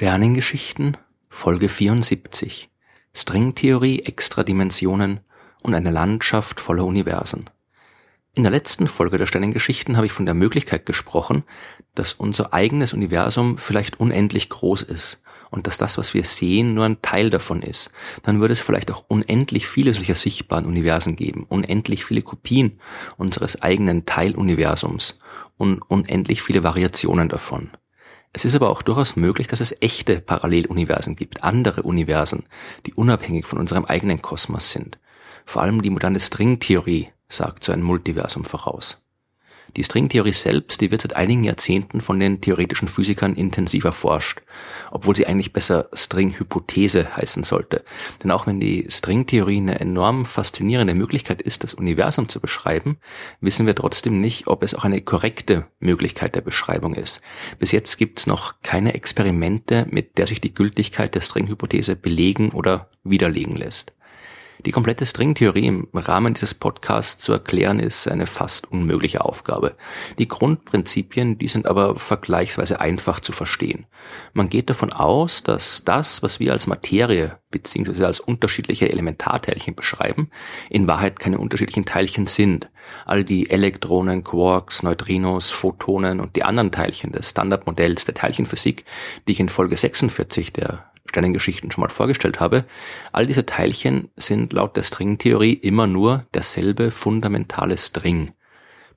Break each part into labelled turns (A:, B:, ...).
A: Sternengeschichten Folge 74 Stringtheorie, Extradimensionen und eine Landschaft voller Universen. In der letzten Folge der Sternengeschichten habe ich von der Möglichkeit gesprochen, dass unser eigenes Universum vielleicht unendlich groß ist und dass das, was wir sehen, nur ein Teil davon ist. Dann würde es vielleicht auch unendlich viele solcher sichtbaren Universen geben, unendlich viele Kopien unseres eigenen Teiluniversums und unendlich viele Variationen davon. Es ist aber auch durchaus möglich, dass es echte Paralleluniversen gibt, andere Universen, die unabhängig von unserem eigenen Kosmos sind. Vor allem die moderne Stringtheorie sagt so ein Multiversum voraus. Die Stringtheorie selbst, die wird seit einigen Jahrzehnten von den theoretischen Physikern intensiv erforscht, obwohl sie eigentlich besser Stringhypothese heißen sollte. Denn auch wenn die Stringtheorie eine enorm faszinierende Möglichkeit ist, das Universum zu beschreiben, wissen wir trotzdem nicht, ob es auch eine korrekte Möglichkeit der Beschreibung ist. Bis jetzt gibt es noch keine Experimente, mit der sich die Gültigkeit der Stringhypothese belegen oder widerlegen lässt. Die komplette Stringtheorie im Rahmen dieses Podcasts zu erklären, ist eine fast unmögliche Aufgabe. Die Grundprinzipien, die sind aber vergleichsweise einfach zu verstehen. Man geht davon aus, dass das, was wir als Materie bzw. als unterschiedliche Elementarteilchen beschreiben, in Wahrheit keine unterschiedlichen Teilchen sind. All die Elektronen, Quarks, Neutrinos, Photonen und die anderen Teilchen des Standardmodells der Teilchenphysik, die ich in Folge 46 der Sternengeschichten schon mal vorgestellt habe, all diese Teilchen sind laut der Stringtheorie immer nur derselbe fundamentale String.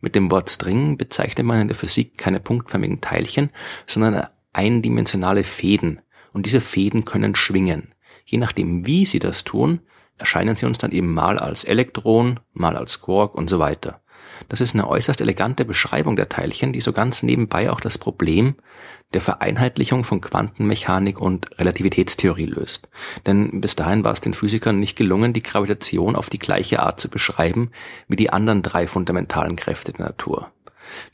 A: Mit dem Wort String bezeichnet man in der Physik keine punktförmigen Teilchen, sondern eindimensionale Fäden. Und diese Fäden können schwingen. Je nachdem, wie sie das tun, erscheinen sie uns dann eben mal als Elektron, mal als Quark und so weiter. Das ist eine äußerst elegante Beschreibung der Teilchen, die so ganz nebenbei auch das Problem der Vereinheitlichung von Quantenmechanik und Relativitätstheorie löst. Denn bis dahin war es den Physikern nicht gelungen, die Gravitation auf die gleiche Art zu beschreiben wie die anderen drei fundamentalen Kräfte der Natur.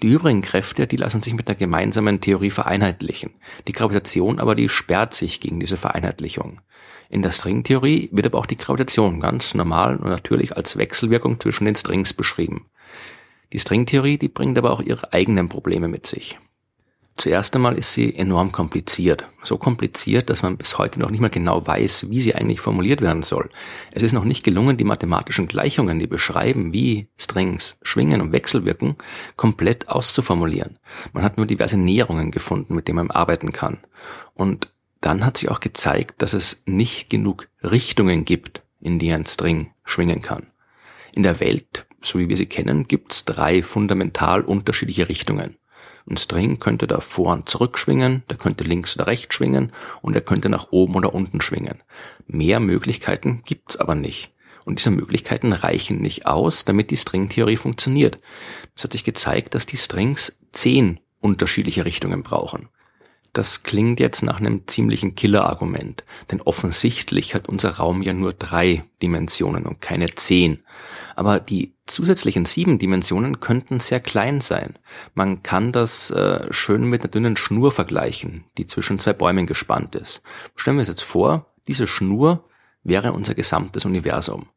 A: Die übrigen Kräfte, die lassen sich mit einer gemeinsamen Theorie vereinheitlichen. Die Gravitation aber, die sperrt sich gegen diese Vereinheitlichung. In der Stringtheorie wird aber auch die Gravitation ganz normal und natürlich als Wechselwirkung zwischen den Strings beschrieben. Die Stringtheorie, die bringt aber auch ihre eigenen Probleme mit sich. Zuerst einmal ist sie enorm kompliziert. So kompliziert, dass man bis heute noch nicht mal genau weiß, wie sie eigentlich formuliert werden soll. Es ist noch nicht gelungen, die mathematischen Gleichungen, die beschreiben, wie Strings schwingen und wechselwirken, komplett auszuformulieren. Man hat nur diverse Näherungen gefunden, mit denen man arbeiten kann. Und dann hat sich auch gezeigt, dass es nicht genug Richtungen gibt, in die ein String schwingen kann. In der Welt so wie wir sie kennen, gibt es drei fundamental unterschiedliche Richtungen. Ein String könnte da vor und zurück schwingen, der könnte links oder rechts schwingen und er könnte nach oben oder unten schwingen. Mehr Möglichkeiten gibt's aber nicht. Und diese Möglichkeiten reichen nicht aus, damit die Stringtheorie funktioniert. Es hat sich gezeigt, dass die Strings zehn unterschiedliche Richtungen brauchen. Das klingt jetzt nach einem ziemlichen Killer-Argument, denn offensichtlich hat unser Raum ja nur drei Dimensionen und keine zehn. Aber die zusätzlichen sieben Dimensionen könnten sehr klein sein. Man kann das äh, schön mit einer dünnen Schnur vergleichen, die zwischen zwei Bäumen gespannt ist. Stellen wir uns jetzt vor, diese Schnur wäre unser gesamtes Universum.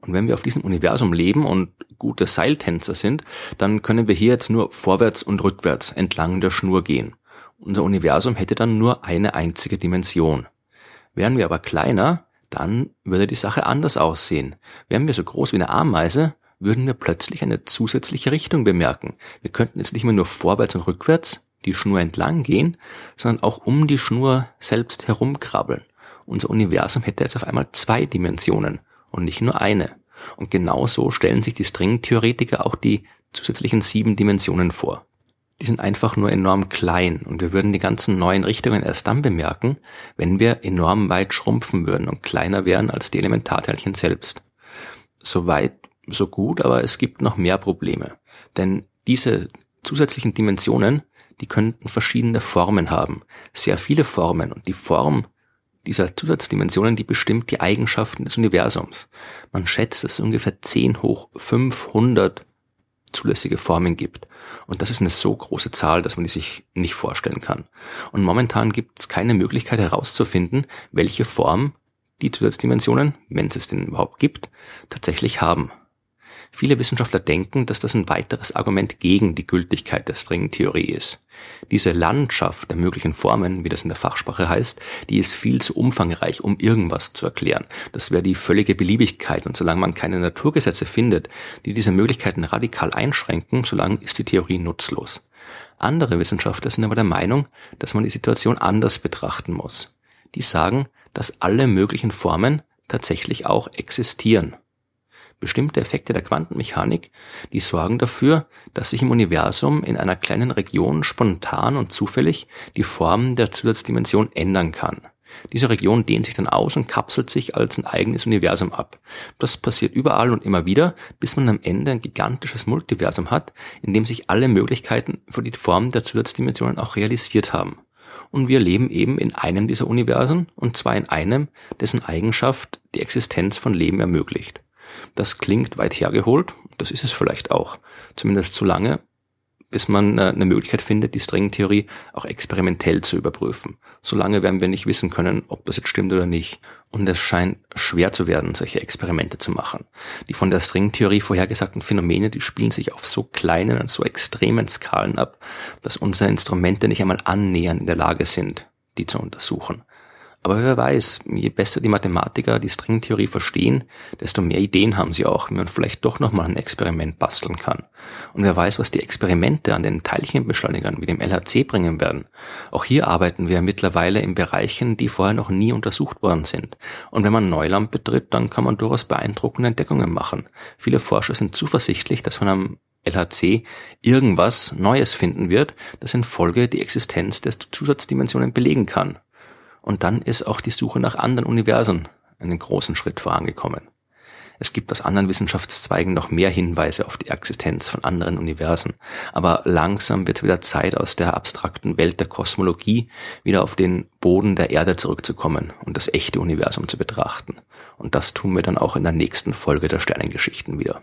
A: Und wenn wir auf diesem Universum leben und gute Seiltänzer sind, dann können wir hier jetzt nur vorwärts und rückwärts entlang der Schnur gehen. Unser Universum hätte dann nur eine einzige Dimension. Wären wir aber kleiner, dann würde die Sache anders aussehen. Wären wir so groß wie eine Ameise, würden wir plötzlich eine zusätzliche Richtung bemerken. Wir könnten jetzt nicht mehr nur vorwärts und rückwärts die Schnur entlang gehen, sondern auch um die Schnur selbst herumkrabbeln. Unser Universum hätte jetzt auf einmal zwei Dimensionen und nicht nur eine. Und genauso stellen sich die Stringtheoretiker auch die zusätzlichen sieben Dimensionen vor die sind einfach nur enorm klein und wir würden die ganzen neuen Richtungen erst dann bemerken, wenn wir enorm weit schrumpfen würden und kleiner wären als die Elementarteilchen selbst. So weit, so gut, aber es gibt noch mehr Probleme. Denn diese zusätzlichen Dimensionen, die könnten verschiedene Formen haben. Sehr viele Formen und die Form dieser Zusatzdimensionen, die bestimmt die Eigenschaften des Universums. Man schätzt, dass es ungefähr 10 hoch 500 zulässige Formen gibt. Und das ist eine so große Zahl, dass man die sich nicht vorstellen kann. Und momentan gibt es keine Möglichkeit herauszufinden, welche Form die Zusatzdimensionen, wenn es es denn überhaupt gibt, tatsächlich haben. Viele Wissenschaftler denken, dass das ein weiteres Argument gegen die Gültigkeit der Stringtheorie ist. Diese Landschaft der möglichen Formen, wie das in der Fachsprache heißt, die ist viel zu umfangreich, um irgendwas zu erklären. Das wäre die völlige Beliebigkeit und solange man keine Naturgesetze findet, die diese Möglichkeiten radikal einschränken, solange ist die Theorie nutzlos. Andere Wissenschaftler sind aber der Meinung, dass man die Situation anders betrachten muss. Die sagen, dass alle möglichen Formen tatsächlich auch existieren bestimmte Effekte der Quantenmechanik, die sorgen dafür, dass sich im Universum in einer kleinen Region spontan und zufällig die Form der Zusatzdimension ändern kann. Diese Region dehnt sich dann aus und kapselt sich als ein eigenes Universum ab. Das passiert überall und immer wieder, bis man am Ende ein gigantisches Multiversum hat, in dem sich alle Möglichkeiten für die Form der Zusatzdimensionen auch realisiert haben. Und wir leben eben in einem dieser Universen, und zwar in einem, dessen Eigenschaft die Existenz von Leben ermöglicht. Das klingt weit hergeholt, das ist es vielleicht auch. Zumindest so lange, bis man äh, eine Möglichkeit findet, die Stringtheorie auch experimentell zu überprüfen. Solange werden wir nicht wissen können, ob das jetzt stimmt oder nicht. Und es scheint schwer zu werden, solche Experimente zu machen. Die von der Stringtheorie vorhergesagten Phänomene, die spielen sich auf so kleinen und so extremen Skalen ab, dass unsere Instrumente nicht einmal annähernd in der Lage sind, die zu untersuchen. Aber wer weiß, je besser die Mathematiker die Stringtheorie verstehen, desto mehr Ideen haben sie auch, wie man vielleicht doch nochmal ein Experiment basteln kann. Und wer weiß, was die Experimente an den Teilchenbeschleunigern wie dem LHC bringen werden. Auch hier arbeiten wir mittlerweile in Bereichen, die vorher noch nie untersucht worden sind. Und wenn man Neuland betritt, dann kann man durchaus beeindruckende Entdeckungen machen. Viele Forscher sind zuversichtlich, dass man am LHC irgendwas Neues finden wird, das in Folge die Existenz der Zusatzdimensionen belegen kann. Und dann ist auch die Suche nach anderen Universen einen großen Schritt vorangekommen. Es gibt aus anderen Wissenschaftszweigen noch mehr Hinweise auf die Existenz von anderen Universen, aber langsam wird wieder Zeit, aus der abstrakten Welt der Kosmologie wieder auf den Boden der Erde zurückzukommen und das echte Universum zu betrachten. Und das tun wir dann auch in der nächsten Folge der Sternengeschichten wieder.